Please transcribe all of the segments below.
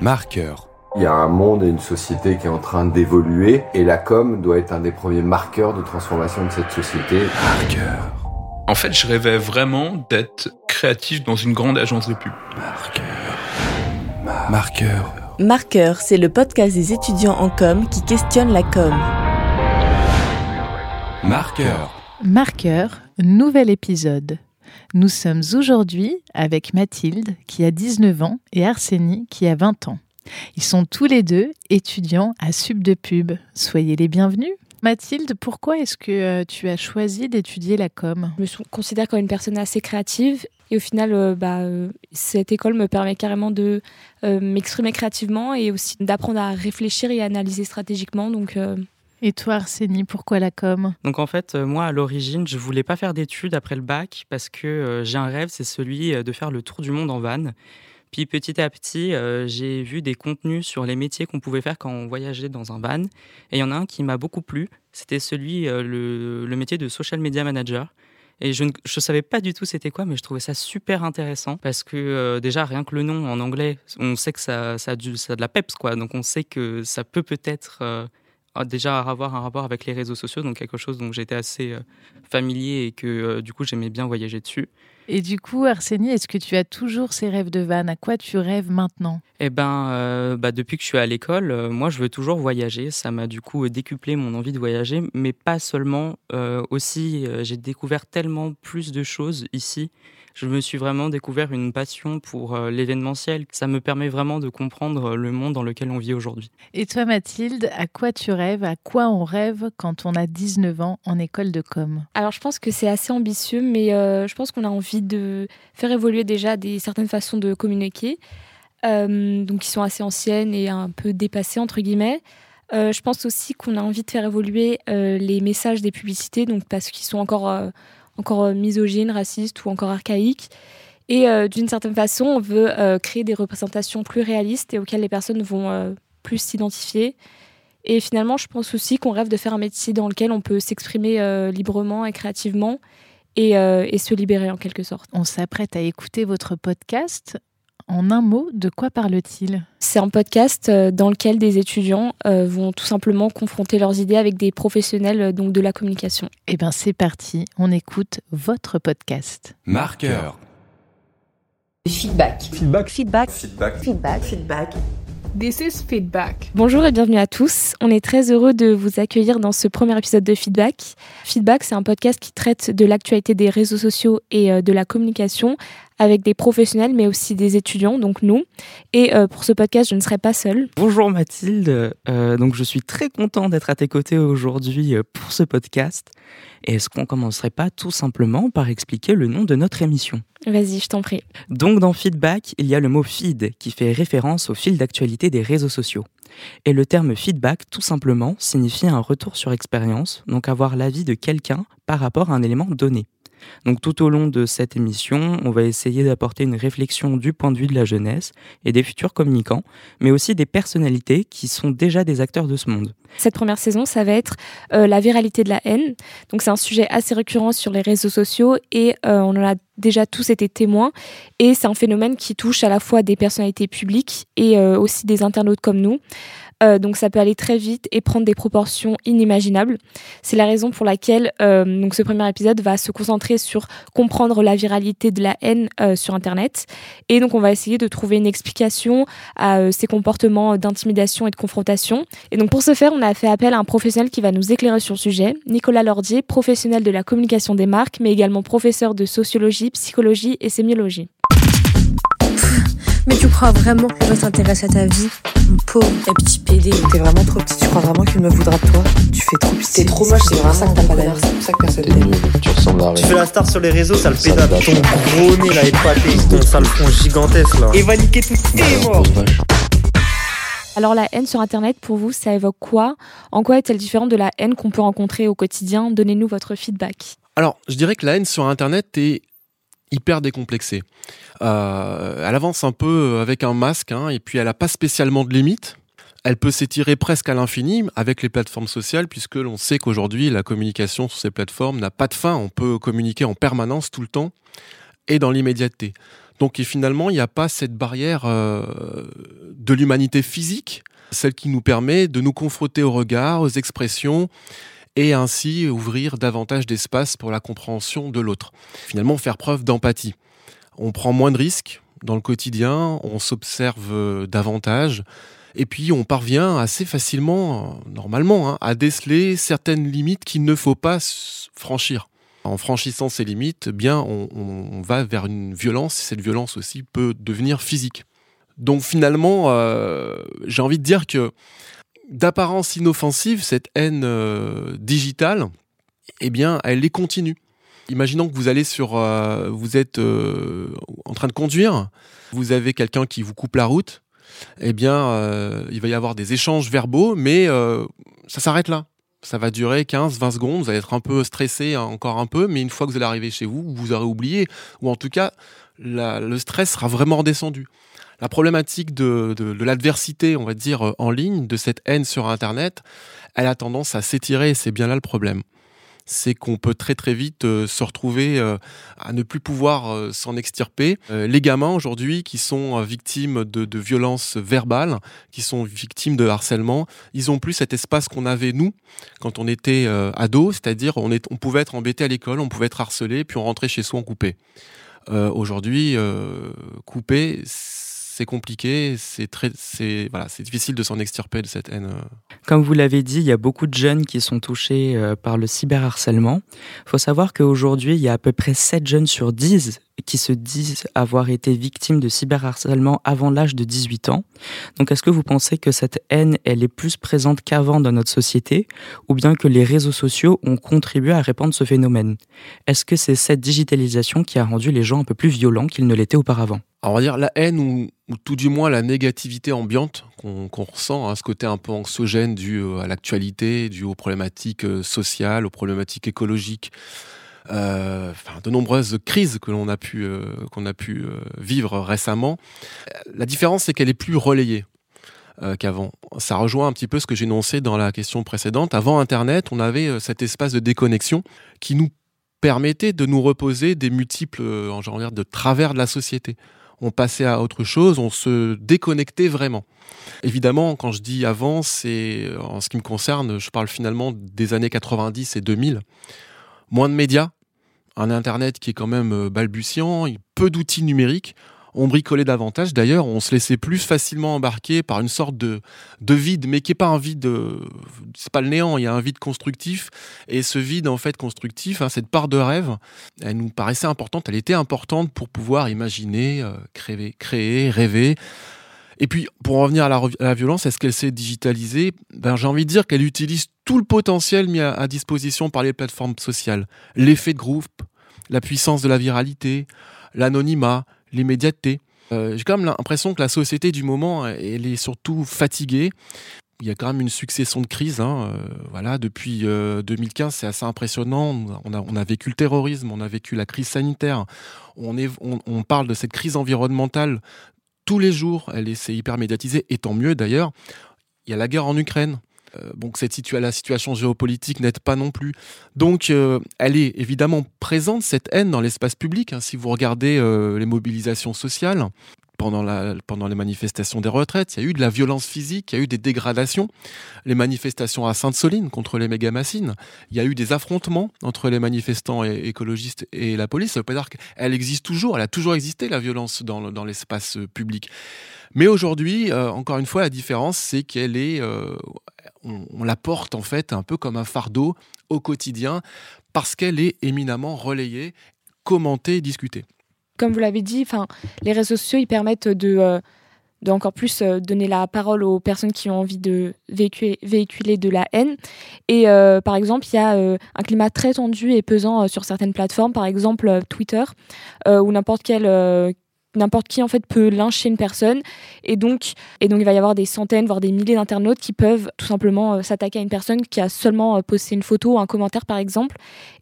Marqueur. Il y a un monde et une société qui est en train d'évoluer et la com doit être un des premiers marqueurs de transformation de cette société. Marqueur. En fait, je rêvais vraiment d'être créatif dans une grande agence de pub. Marqueur. Marqueur. Marqueur, c'est le podcast des étudiants en com qui questionne la com. Marqueur. Marqueur, nouvel épisode. Nous sommes aujourd'hui avec Mathilde qui a 19 ans et Arsénie qui a 20 ans. Ils sont tous les deux étudiants à Sub de Pub. Soyez les bienvenus. Mathilde, pourquoi est-ce que euh, tu as choisi d'étudier la com? Je me considère comme une personne assez créative et au final, euh, bah, euh, cette école me permet carrément de m'exprimer créativement et aussi d'apprendre à réfléchir et à analyser stratégiquement. Donc, Et toi Arsénie, pourquoi la com? Donc en fait, euh, moi à l'origine, je voulais pas faire d'études après le bac parce que euh, j'ai un rêve, c'est celui euh, de faire le tour du monde en van. Puis petit à petit, j'ai vu des contenus sur les métiers qu'on pouvait faire quand on voyageait dans un van. Et il y en a un qui m'a beaucoup plu, c'était celui, le, métier de social media manager. Et je ne savais pas du tout c'était quoi, mais je trouvais ça super intéressant parce que déjà, rien que le nom en anglais, on sait que ça, ça, a, du- ça a de la peps, quoi. Donc on sait que ça peut peut-être déjà avoir un rapport avec les réseaux sociaux, donc quelque chose dont j'étais assez euh, familier et que euh, du coup j'aimais bien voyager dessus. Et du coup Arsénie, est-ce que tu as toujours ces rêves de van À quoi tu rêves maintenant? Eh ben, euh, bah, depuis que je suis à l'école, moi je veux toujours voyager. Ça m'a du coup décuplé mon envie de voyager, mais pas seulement. aussi, j'ai découvert tellement plus de choses ici. Je me suis vraiment découvert une passion pour euh, l'événementiel. Ça me permet vraiment de comprendre euh, le monde dans lequel on vit aujourd'hui. Et toi Mathilde, à quoi tu rêves À quoi on rêve quand on a 19 ans en école de com? Alors je pense que c'est assez ambitieux, mais euh, je pense qu'on a envie de faire évoluer déjà des certaines façons de communiquer, euh, donc qui sont assez anciennes et un peu dépassées entre guillemets. Euh, je pense aussi qu'on a envie de faire évoluer euh, les messages des publicités, donc parce qu'ils sont encore euh, encore euh, misogynes, racistes ou encore archaïques. Et euh, d'une certaine façon, on veut euh, créer des représentations plus réalistes et auxquelles les personnes vont plus s'identifier. Et finalement, je pense aussi qu'on rêve de faire un métier dans lequel on peut s'exprimer librement et créativement et se libérer en quelque sorte. On s'apprête à écouter votre podcast. En un mot, de quoi parle-t-il? C'est un podcast euh, dans lequel des étudiants euh, vont tout simplement confronter leurs idées avec des professionnels euh, donc de la communication. Eh bien c'est parti, on écoute votre podcast. Marqueur. Feedback. Feedback. Feedback. Feedback. Feedback. Feedback. This is feedback. Bonjour et bienvenue à tous. On est très heureux de vous accueillir dans ce premier épisode de Feedback. Feedback, c'est un podcast qui traite de l'actualité des réseaux sociaux et de la communication avec des professionnels mais aussi des étudiants, donc nous. Et euh, pour ce podcast, je ne serai pas seule. Bonjour Mathilde, Euh, donc je suis très content d'être à tes côtés aujourd'hui euh, pour ce podcast. Et est-ce qu'on commencerait pas tout simplement par expliquer le nom de notre émission? Vas-y, je t'en prie. Donc dans feedback, il y a le mot feed qui fait référence au fil d'actualité des réseaux sociaux. Et le terme feedback, tout simplement, signifie un retour sur expérience, donc avoir l'avis de quelqu'un par rapport à un élément donné. Donc tout au long de cette émission, on va essayer d'apporter une réflexion du point de vue de la jeunesse et des futurs communicants, mais aussi des personnalités qui sont déjà des acteurs de ce monde. Cette première saison, ça va être euh, la viralité de la haine. Donc c'est un sujet assez récurrent sur les réseaux sociaux et euh, on en a déjà tous été témoins. Et c'est un phénomène qui touche à la fois des personnalités publiques et euh, aussi des internautes comme nous. Euh, donc ça peut aller très vite et prendre des proportions inimaginables. C'est la raison pour laquelle euh, donc ce premier épisode va se concentrer sur comprendre la viralité de la haine euh, sur Internet. Et donc on va essayer de trouver une explication à ces comportements d'intimidation et de confrontation. Et donc pour ce faire, on a fait appel à un professionnel qui va nous éclairer sur le sujet, Nicolas Lordier, professionnel de la communication des marques, mais également professeur de sociologie, psychologie et sémiologie. Mais tu crois vraiment qu'il va s'intéresser à ta vie? Pauvre, et petit PD. T'es vraiment trop petit, tu crois vraiment qu'il me voudra de toi? Tu fais trop petit. T'es trop moche, c'est pour ça que t'as pas d'amis. C'est pour ça que personne t'aime. Tu ressembles à Tu fais la star sur les réseaux, ça le Ça pédale. Ton gros nez là épaté, ton sale front gigantesque là. Et va niquer tout tes morts. Alors la haine sur Internet, pour vous, ça évoque quoi? En quoi est-elle différente de la haine qu'on peut rencontrer au quotidien? Donnez-nous votre feedback. Alors, je dirais que la haine sur Internet est hyper décomplexée. Euh, elle avance un peu avec un masque, hein, et puis elle n'a pas spécialement de limite. Elle peut s'étirer presque à l'infini avec les plateformes sociales, puisque l'on sait qu'aujourd'hui, la communication sur ces plateformes n'a pas de fin. On peut communiquer en permanence, tout le temps, et dans l'immédiateté. Donc finalement, il n'y a pas cette barrière euh, de l'humanité physique, celle qui nous permet de nous confronter au regard, aux expressions et ainsi ouvrir davantage d'espace pour la compréhension de l'autre. Finalement, faire preuve d'empathie. On prend moins de risques dans le quotidien, on s'observe euh, davantage, et puis on parvient assez facilement, normalement, hein, à déceler certaines limites qu'il ne faut pas franchir. En franchissant ces limites, eh bien, on, on, va vers une violence, et cette violence aussi peut devenir physique. Donc finalement, euh, j'ai envie de dire que d'apparence inoffensive, cette haine euh, digitale, eh bien, elle est continue. Imaginons que vous allez sur, euh, vous êtes euh, en train de conduire, vous avez quelqu'un qui vous coupe la route, eh bien, il va y avoir des échanges verbaux, mais ça s'arrête là. Ça va durer 15-20 secondes, vous allez être un peu stressé hein, encore un peu, mais une fois que vous allez arriver chez vous, vous aurez oublié, ou en tout cas, le stress sera vraiment redescendu. La problématique de, de, l'adversité, on va dire, en ligne, de cette haine sur Internet, elle a tendance à s'étirer, et c'est bien là le problème c'est qu'on peut très très vite euh, se retrouver euh, à ne plus pouvoir euh, s'en extirper. Euh, les gamins aujourd'hui qui sont euh, victimes de, de, violences verbales, qui sont victimes de harcèlement, ils ont plus cet espace qu'on avait nous quand on était euh, ado, c'est-à-dire on, on pouvait être embêté à l'école, on pouvait être harcelé, puis on rentrait chez soi en coupé. aujourd'hui, couper c'est compliqué, c'est très, c'est voilà, c'est difficile de s'en extirper de cette haine. Comme vous l'avez dit, il y a beaucoup de jeunes qui sont touchés euh, par le cyberharcèlement. Il faut savoir qu'aujourd'hui, il y a à peu près 7 jeunes sur 10 qui se disent avoir été victimes de cyberharcèlement avant l'âge de 18 ans. Donc est-ce que vous pensez que cette haine, elle est plus présente qu'avant dans notre société ou bien que les réseaux sociaux ont contribué à répandre ce phénomène? Est-ce que c'est cette digitalisation qui a rendu les gens un peu plus violents qu'ils ne l'étaient auparavant? On va dire la haine ou, ou, tout du moins la négativité ambiante qu'on qu ressent, hein, ce côté un peu anxiogène dû à l'actualité, dû aux problématiques sociales, aux problématiques écologiques, euh, enfin, de nombreuses crises que l'on a pu, euh, qu'on a pu euh, vivre récemment. La différence, c'est qu'elle est plus relayée. Euh, qu'avant. Ça rejoint un petit peu ce que j'énonçais dans la question précédente. Avant Internet, on avait cet espace de déconnexion qui nous permettait de nous reposer des multiples euh, genre, de travers de la société on passait à autre chose, on se déconnectait vraiment. Évidemment, quand je dis avant, c'est en ce qui me concerne, je parle finalement des années 90 et 2000. Moins de médias, un Internet qui est quand même balbutiant, peu d'outils numériques on bricolait davantage. D'ailleurs, on se laissait plus facilement embarquer par une sorte de, de vide, mais qui n'est pas un vide, c'est pas le néant, il y a un vide constructif. Et ce vide, en fait, constructif, hein, cette part de rêve, elle nous paraissait importante, elle était importante pour pouvoir imaginer, euh, créer, rêver. Et puis, pour revenir à la, à la violence, est-ce qu'elle s'est digitalisée? Ben, J'ai envie de dire qu'elle utilise tout le potentiel mis à, disposition par les plateformes sociales. L'effet de groupe, la puissance de la viralité, l'anonymat, l'immédiateté. Euh, J'ai quand même l'impression que la société du moment, elle est surtout fatiguée. Il y a quand même une succession de crises. Hein. Euh, voilà, depuis euh, 2015, c'est assez impressionnant. On a, on a, vécu le terrorisme, on a vécu la crise sanitaire. On, est, on, parle de cette crise environnementale tous les jours. Elle est, c'est hyper médiatisé, et tant mieux d'ailleurs. Il y a la guerre en Ukraine. Euh, donc cette la situation géopolitique n'aide pas non plus. Donc euh, elle est évidemment présente, cette haine, dans l'espace public. Hein, si vous regardez euh, les mobilisations sociales, pendant, pendant les manifestations des retraites, il y a eu de la violence physique, il y a eu des dégradations. Les manifestations à Sainte-Soline contre les méga-machines, il y a eu des affrontements entre les manifestants et écologistes et la police. Ça veut pas dire qu'elle existe toujours, elle a toujours existé, la violence dans, dans l'espace public. Mais aujourd'hui, euh, encore une fois, la différence, c'est qu'elle est, euh, on la porte en fait un peu comme un fardeau au quotidien parce qu'elle est éminemment relayée, commentée, discutée comme vous l'avez dit, les réseaux sociaux, permettent de, euh, encore plus euh, donner la parole aux personnes qui ont envie de véhiculer, de la haine. Et euh, par exemple, il y a un climat très tendu et pesant sur certaines plateformes, par exemple Twitter, ou n'importe quel n'importe qui en fait peut lyncher une personne. Et donc et donc il va y avoir des centaines voire des milliers d'internautes qui peuvent tout simplement euh, s'attaquer à une personne qui a seulement euh, posté une photo ou un commentaire par exemple.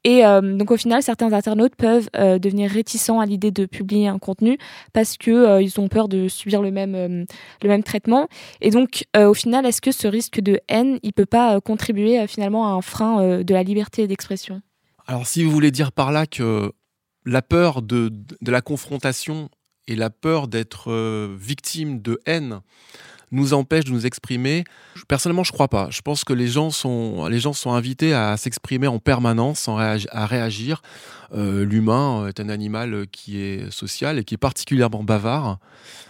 Et euh, donc au final certains internautes peuvent devenir réticents à l'idée de publier un contenu parce que ils ont peur de subir le même le même traitement. Et donc au final est-ce que ce risque de haine il peut pas contribuer finalement à un frein de la liberté d'expression? Alors si vous voulez dire par là que la peur de, de la confrontation et la peur d'être euh, victime de haine nous empêche de nous exprimer Personnellement, je crois pas. Je pense que les gens sont, les gens sont invités à s'exprimer en permanence, à réagir. Euh, l'humain est un animal qui est social et qui est particulièrement bavard.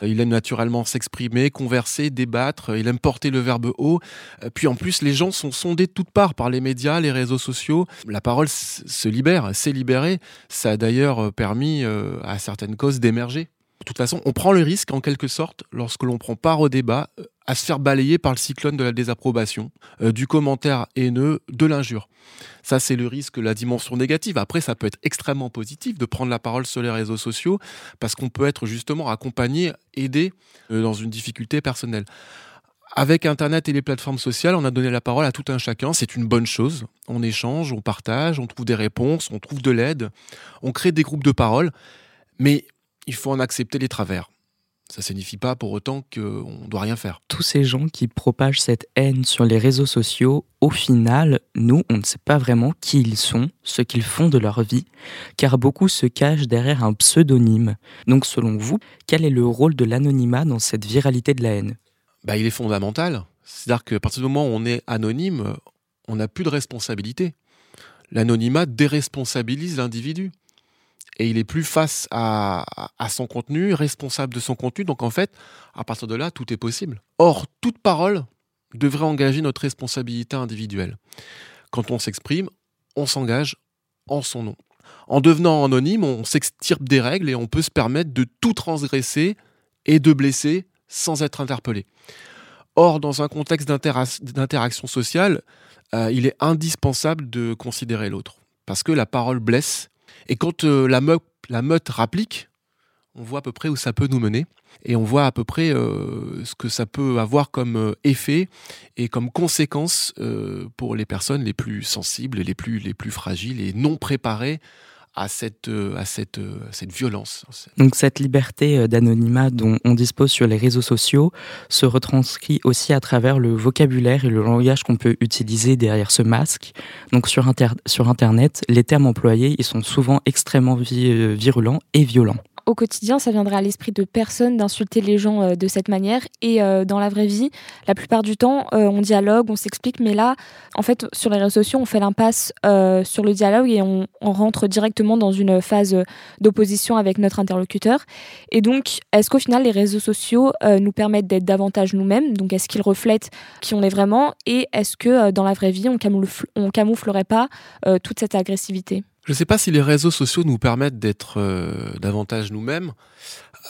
Il aime naturellement s'exprimer, converser, débattre. Il aime porter le verbe haut. Puis en plus, les gens sont sondés de toutes parts par les médias, les réseaux sociaux. La parole se libère, s'est libérée. Ça a d'ailleurs permis euh, à certaines causes d'émerger. De toute façon, on prend le risque, en quelque sorte, lorsque l'on prend part au débat, euh, à se faire balayer par le cyclone de la désapprobation, euh, du commentaire haineux, de l'injure. Ça, c'est le risque, la dimension négative. Après, ça peut être extrêmement positif de prendre la parole sur les réseaux sociaux, parce qu'on peut être justement accompagné, aidé euh, dans une difficulté personnelle. Avec Internet et les plateformes sociales, on a donné la parole à tout un chacun. C'est une bonne chose. On échange, on partage, on trouve des réponses, on trouve de l'aide, on crée des groupes de parole. Mais il faut en accepter les travers. Ça ne signifie pas pour autant qu'on ne doit rien faire. Tous ces gens qui propagent cette haine sur les réseaux sociaux, au final, nous, on ne sait pas vraiment qui ils sont, ce qu'ils font de leur vie, car beaucoup se cachent derrière un pseudonyme. Donc selon vous, quel est le rôle de l'anonymat dans cette viralité de la haine? Bah, Il est fondamental. C'est-à-dire qu'à partir du moment où on est anonyme, on n'a plus de responsabilité. L'anonymat déresponsabilise l'individu et il est plus face à, son contenu, responsable de son contenu. Donc en fait, à partir de là, tout est possible. Or, toute parole devrait engager notre responsabilité individuelle. Quand on s'exprime, on s'engage en son nom. En devenant anonyme, on s'extirpe des règles et on peut se permettre de tout transgresser et de blesser sans être interpellé. Or, dans un contexte d'interaction sociale, euh, il est indispensable de considérer l'autre. Parce que la parole blesse et quand euh, la, meute, la rapplique, on voit à peu près où ça peut nous mener. Et on voit à peu près euh, ce que ça peut avoir comme euh, effet et comme conséquence pour les personnes les plus sensibles, les plus, les plus fragiles et non préparées à cette, euh, à cette, euh, cette violence. Donc cette liberté euh, d'anonymat dont on dispose sur les réseaux sociaux se retranscrit aussi à travers le vocabulaire et le langage qu'on peut utiliser derrière ce masque. Donc sur, sur Internet, les termes employés ils sont souvent extrêmement virulents et violents au quotidien, ça viendrait à l'esprit de personne d'insulter les gens euh, de cette manière. Et euh, dans la vraie vie, la plupart du temps, euh, on dialogue, on s'explique. Mais là, en fait, sur les réseaux sociaux, on fait l'impasse sur le dialogue et on, rentre directement dans une phase d'opposition avec notre interlocuteur. Et donc, est-ce qu'au final, les réseaux sociaux nous permettent d'être davantage nous-mêmes? Donc, est-ce qu'ils reflètent qui on est vraiment? Et est-ce que dans la vraie vie, on, on camouflerait pas toute cette agressivité? Je ne sais pas si les réseaux sociaux nous permettent d'être euh, davantage nous-mêmes.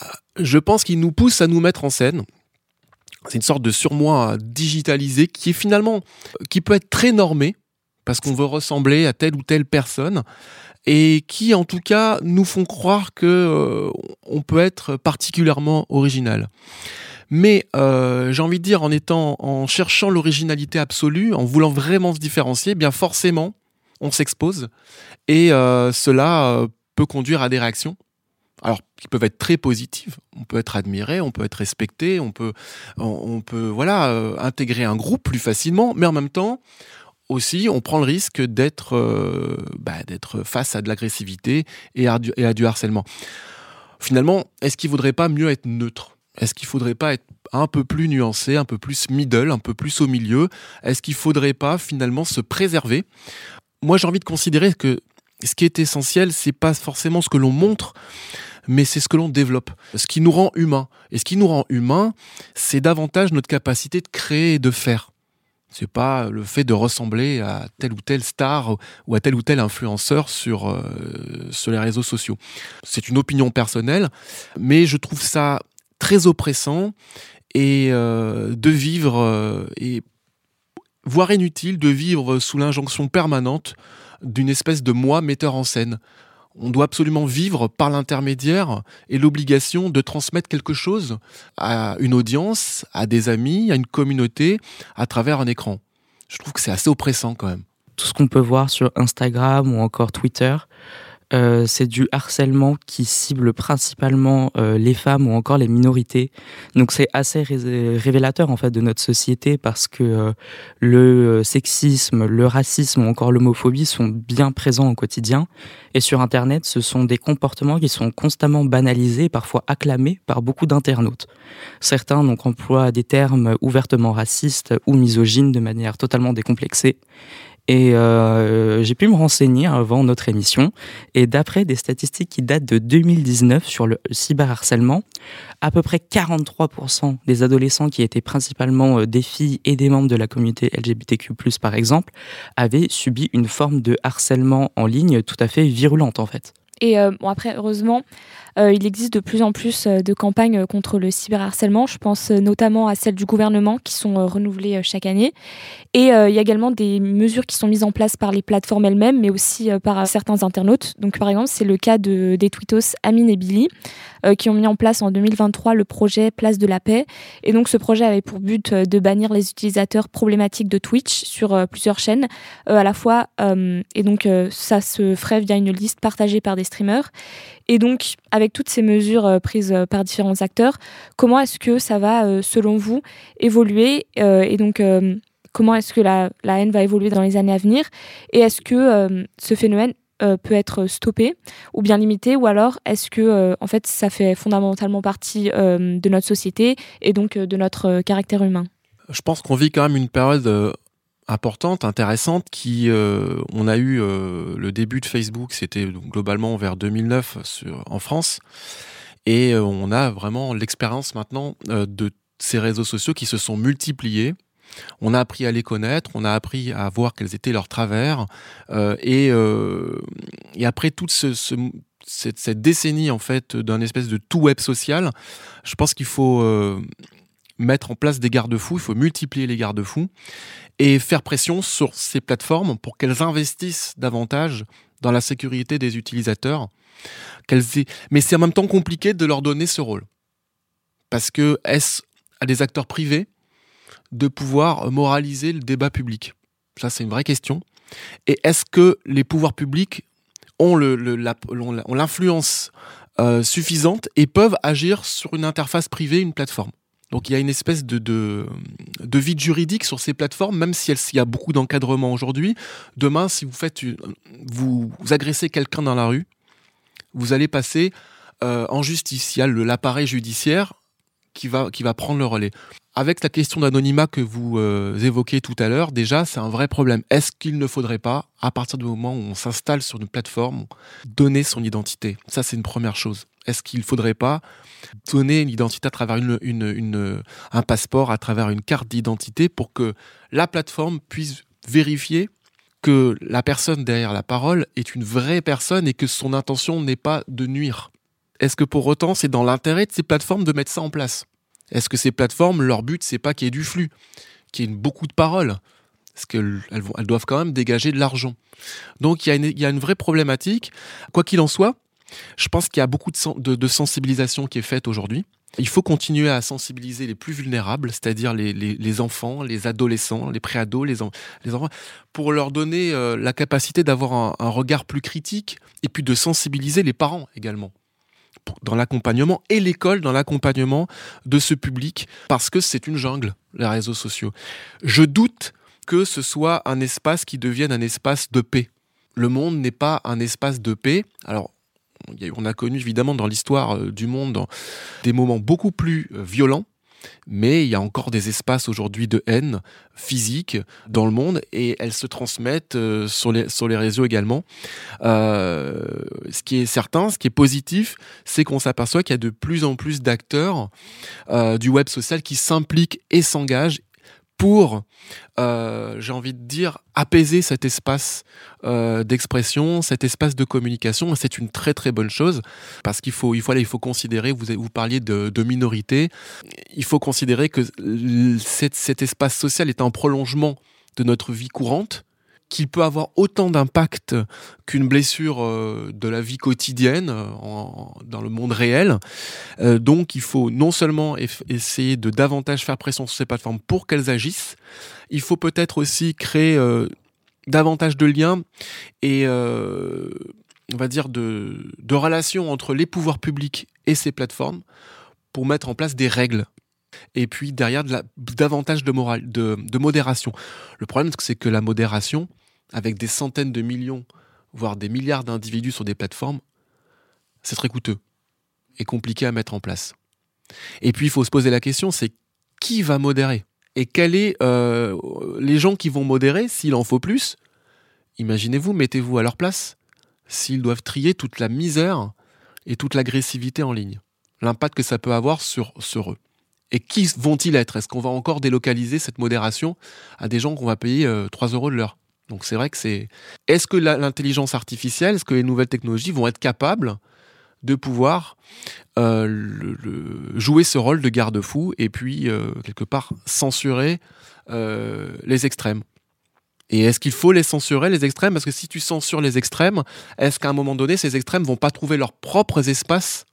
Euh, je pense qu'ils nous poussent à nous mettre en scène. C'est une sorte de surmoi digitalisé qui est finalement, qui peut être très normé parce qu'on veut ressembler à telle ou telle personne et qui en tout cas nous font croire que euh, on peut être particulièrement original. Mais j'ai envie de dire en étant, en cherchant l'originalité absolue, en voulant vraiment se différencier, eh bien forcément, on s'expose et euh, cela euh, peut conduire à des réactions. Alors, qui peuvent être très positives. On peut être admiré, on peut être respecté, on peut, on, peut voilà, euh, intégrer un groupe plus facilement, mais en même temps, aussi, on prend le risque d'être bah, face à de l'agressivité et, à du harcèlement. Finalement, est-ce qu'il ne faudrait pas mieux être neutre? Est-ce qu'il ne faudrait pas être un peu plus nuancé, un peu plus middle, un peu plus au milieu? Est-ce qu'il ne faudrait pas finalement se préserver? Moi j'ai envie de considérer que ce qui est essentiel, c'est pas forcément ce que l'on montre, mais c'est ce que l'on développe, ce qui nous rend humains. Et ce qui nous rend humains, c'est davantage notre capacité de créer et de faire. C'est pas le fait de ressembler à telle ou telle star ou à tel ou tel influenceur sur, euh, sur les réseaux sociaux. C'est une opinion personnelle, mais je trouve ça très oppressant et euh, de vivre euh, et voire inutile de vivre sous l'injonction permanente d'une espèce de moi metteur en scène. On doit absolument vivre par l'intermédiaire et l'obligation de transmettre quelque chose à une audience, à des amis, à une communauté, à travers un écran. Je trouve que c'est assez oppressant quand même. Tout ce qu'on peut voir sur Instagram ou encore Twitter, euh, c'est du harcèlement qui cible principalement euh, les femmes ou encore les minorités. Donc c'est assez révélateur en fait de notre société parce que euh, le sexisme, le racisme ou encore l'homophobie sont bien présents au quotidien. Et sur Internet, ce sont des comportements qui sont constamment banalisés, parfois acclamés par beaucoup d'internautes. Certains donc emploient des termes ouvertement racistes ou misogynes de manière totalement décomplexée. Et euh, j'ai pu me renseigner avant notre émission. Et d'après des statistiques qui datent de 2019 sur le cyberharcèlement, à peu près 43% des adolescents qui étaient principalement euh, des filles et des membres de la communauté LGBTQ+, par exemple, avaient subi une forme de harcèlement en ligne tout à fait virulente en fait. Et euh, bon, après, heureusement, euh, il existe de plus en plus euh, de campagnes contre le cyberharcèlement. Je pense notamment à celles du gouvernement qui sont renouvelées chaque année. Et il y a également des mesures qui sont mises en place par les plateformes elles-mêmes, mais aussi par certains internautes. Donc, par exemple, c'est le cas de, des tweetos Amine et Billy, qui ont mis en place en 2023 le projet Place de la Paix. Et donc, ce projet avait pour but de bannir les utilisateurs problématiques de Twitch sur plusieurs chaînes à la fois. et donc, ça se ferait via une liste partagée par des streamers. Et donc, avec toutes ces mesures euh, prises euh, par différents acteurs, comment est-ce que ça va, euh, selon vous, évoluer Et donc, comment est-ce que la, la, haine va évoluer dans les années à venir? Et est-ce que ce phénomène peut être stoppé ou bien limité? Ou alors est-ce que en fait ça fait fondamentalement partie de notre société et donc de notre caractère humain? Je pense qu'on vit quand même une période importante, intéressante, qui euh, on a eu euh, le début de Facebook, c'était globalement vers 2009 sur, en France, et euh, on a vraiment l'expérience maintenant de ces réseaux sociaux qui se sont multipliés. On a appris à les connaître, on a appris à voir quels étaient leurs travers, et, après toute ce, cette, cette, décennie en fait d'un espèce de tout web social, je pense qu'il faut mettre en place des garde-fous, il faut multiplier les garde-fous et faire pression sur ces plateformes pour qu'elles investissent davantage dans la sécurité des utilisateurs. Mais c'est en même temps compliqué de leur donner ce rôle. Parce que est-ce à des acteurs privés de pouvoir moraliser le débat public? Ça, c'est une vraie question. Et est-ce que les pouvoirs publics ont l'influence euh, suffisante et peuvent agir sur une interface privée, une plateforme? Donc il y a une espèce de, de, vide juridique sur ces plateformes, même s'il y a beaucoup d'encadrement aujourd'hui. Demain, si vous faites vous, agressez quelqu'un dans la rue, vous allez passer euh, en justice. Il y a l'appareil judiciaire qui va, qui va prendre le relais. Avec la question d'anonymat que vous euh, évoquez tout à l'heure, déjà, c'est un vrai problème. Est-ce qu'il ne faudrait pas, à partir du moment où on s'installe sur une plateforme, donner son identité? Ça, c'est une première chose. Est-ce qu'il ne faudrait pas donner une identité à travers un passeport, à travers une carte d'identité pour que la plateforme puisse vérifier que la personne derrière la parole est une vraie personne et que son intention n'est pas de nuire? Est-ce que pour autant, c'est dans l'intérêt de ces plateformes de mettre ça en place? Est-ce que ces plateformes, leur but, c'est pas qu'il y ait du flux, qu'il y ait beaucoup de paroles? Parce qu'elles elles doivent quand même dégager de l'argent? Donc il y, a une, vraie problématique. Quoi qu'il en soit, je pense qu'il y a beaucoup de, sensibilisation qui est faite aujourd'hui. Il faut continuer à sensibiliser les plus vulnérables, c'est-à-dire les, enfants, les adolescents, les préados, les, enfants, pour leur donner euh, la capacité d'avoir un regard plus critique et puis de sensibiliser les parents également dans l'accompagnement et l'école dans l'accompagnement de ce public parce que c'est une jungle, les réseaux sociaux. Je doute que ce soit un espace qui devienne un espace de paix. Le monde n'est pas un espace de paix. Alors, on a connu évidemment dans l'histoire euh, du monde des moments beaucoup plus euh, violents mais il y a encore des espaces aujourd'hui de haine physique dans le monde et elles se transmettent euh, sur, les, réseaux également. Euh, ce qui est certain, ce qui est positif, c'est qu'on s'aperçoit qu'il y a de plus en plus d'acteurs euh, du web social qui s'impliquent et s'engagent pour, euh, j'ai envie de dire, apaiser cet espace euh, d'expression, cet espace de communication. C'est une très très bonne chose parce qu'il faut, il faut, il faut considérer, vous, vous parliez de, de minorité, il faut considérer que cet, cet espace social est un prolongement de notre vie courante qu'il peut avoir autant d'impact qu'une blessure euh, de la vie quotidienne euh, dans le monde réel. Euh, donc il faut non seulement essayer de davantage faire pression sur ces plateformes pour qu'elles agissent, il faut peut-être aussi créer davantage de liens et on va dire, de, de relation entre les pouvoirs publics et ces plateformes pour mettre en place des règles. Et puis derrière, davantage de, de, modération. Le problème, c'est que la modération, avec des centaines de millions, voire des milliards d'individus sur des plateformes, c'est très coûteux et compliqué à mettre en place. Et puis, il faut se poser la question, c'est qui va modérer? Et quels est euh, les gens qui vont modérer, s'il en faut plus Imaginez-vous, mettez-vous à leur place, s'ils doivent trier toute la misère et toute l'agressivité en ligne, l'impact que ça peut avoir sur eux. Et qui vont-ils être? Est-ce qu'on va encore délocaliser cette modération à des gens qu'on va payer 3 euh, euros de l'heure? Donc c'est vrai que c'est... Est-ce que l'intelligence artificielle, est-ce que les nouvelles technologies vont être capables de pouvoir euh, jouer ce rôle de garde-fou et puis, euh, quelque part, censurer les extrêmes? Et est-ce qu'il faut les censurer, les extrêmes? Parce que si tu censures les extrêmes, est-ce qu'à un moment donné, ces extrêmes vont pas trouver leurs propres espaces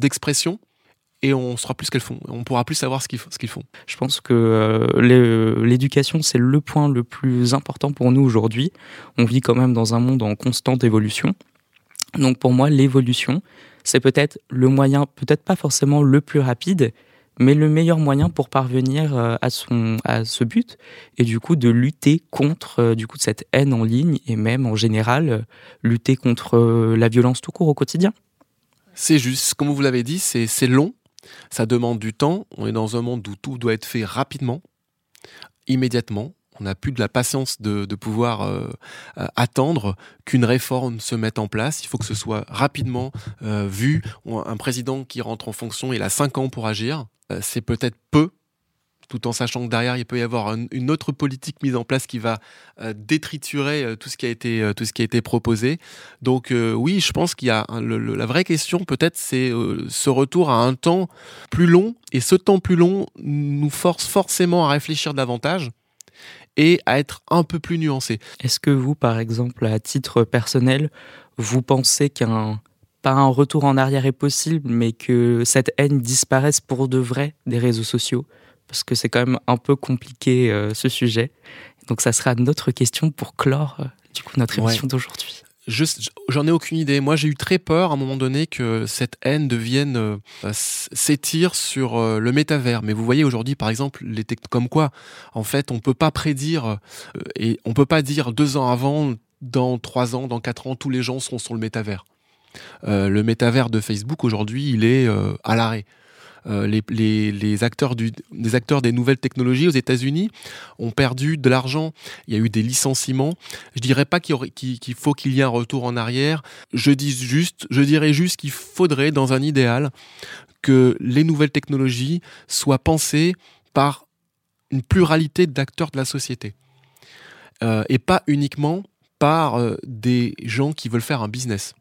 d'expression? Et on saura plus ce qu'elles font. On pourra plus savoir ce qu'ils font. Je pense que l'éducation, c'est le point le plus important pour nous aujourd'hui. On vit quand même dans un monde en constante évolution. Donc pour moi, l'évolution, c'est peut-être le moyen, peut-être pas forcément le plus rapide, mais le meilleur moyen pour parvenir euh, à, son, à ce but, et du coup de lutter contre euh, du coup, cette haine en ligne, et même en général, euh, lutter contre la violence tout court au quotidien. C'est juste, comme vous l'avez dit, c'est long, ça demande du temps, on est dans un monde où tout doit être fait rapidement, immédiatement, on n'a plus de la patience de, pouvoir euh, euh, attendre qu'une réforme se mette en place. Il faut que ce soit rapidement euh, vu. Un président qui rentre en fonction, il a cinq ans pour agir. c'est peut-être peu, tout en sachant que derrière il peut y avoir une autre politique mise en place qui va détriturer tout ce qui a été tout ce qui a été proposé. Donc oui, je pense qu'il y a la vraie question peut-être c'est ce retour à un temps plus long et ce temps plus long nous force forcément à réfléchir davantage et à être un peu plus nuancé. Est-ce que vous, par exemple, à titre personnel, vous pensez qu'un pas un retour en arrière est possible, mais que cette haine disparaisse pour de vrai des réseaux sociaux? Parce que c'est quand même un peu compliqué euh, ce sujet. Donc ça sera notre question pour clore euh, du coup notre émission d'aujourd'hui. J'en ai aucune idée. Moi, j'ai eu très peur à un moment donné que cette haine devienne euh, s'étire sur euh, le métavers. Mais vous voyez aujourd'hui, par exemple, les comme quoi, en fait, on peut pas prédire euh, et on peut pas dire deux ans avant, dans trois ans, dans quatre ans, tous les gens seront sur le métavers. le métavers de Facebook aujourd'hui, il est à l'arrêt. Euh, les, acteurs des acteurs des nouvelles technologies aux États-Unis ont perdu de l'argent. Il y a eu des licenciements. Je dirais pas qu'il faut qu'il y ait un retour en arrière. Je dis juste, je dirais juste qu'il faudrait, dans un idéal, que les nouvelles technologies soient pensées par une pluralité d'acteurs de la société. Euh, et pas uniquement par euh, des gens qui veulent faire un business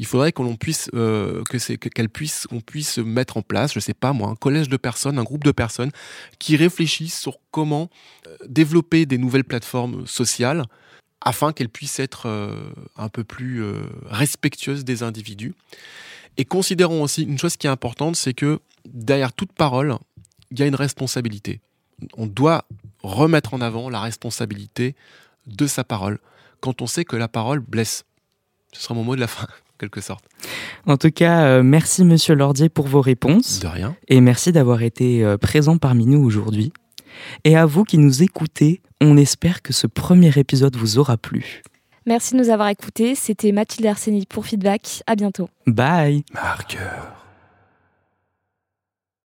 il faudrait qu'on puisse euh, que qu'elle puisse mettre en place, je sais pas moi, un collège de personnes, un groupe de personnes qui réfléchissent sur comment euh, développer des nouvelles plateformes sociales afin qu'elles puissent être euh, un peu plus respectueuses des individus. Et considérons aussi une chose qui est importante, c'est que derrière toute parole, il y a une responsabilité. On doit remettre en avant la responsabilité de sa parole quand on sait que la parole blesse. Ce sera mon mot de la fin quelque sorte. En tout cas, euh, merci Monsieur Lordier pour vos réponses. De rien. Et merci d'avoir été euh, présent parmi nous aujourd'hui. Et à vous qui nous écoutez, on espère que ce premier épisode vous aura plu. Merci de nous avoir écoutés. C'était Mathilde Arseni pour Feedback. À bientôt. Bye. Marqueur.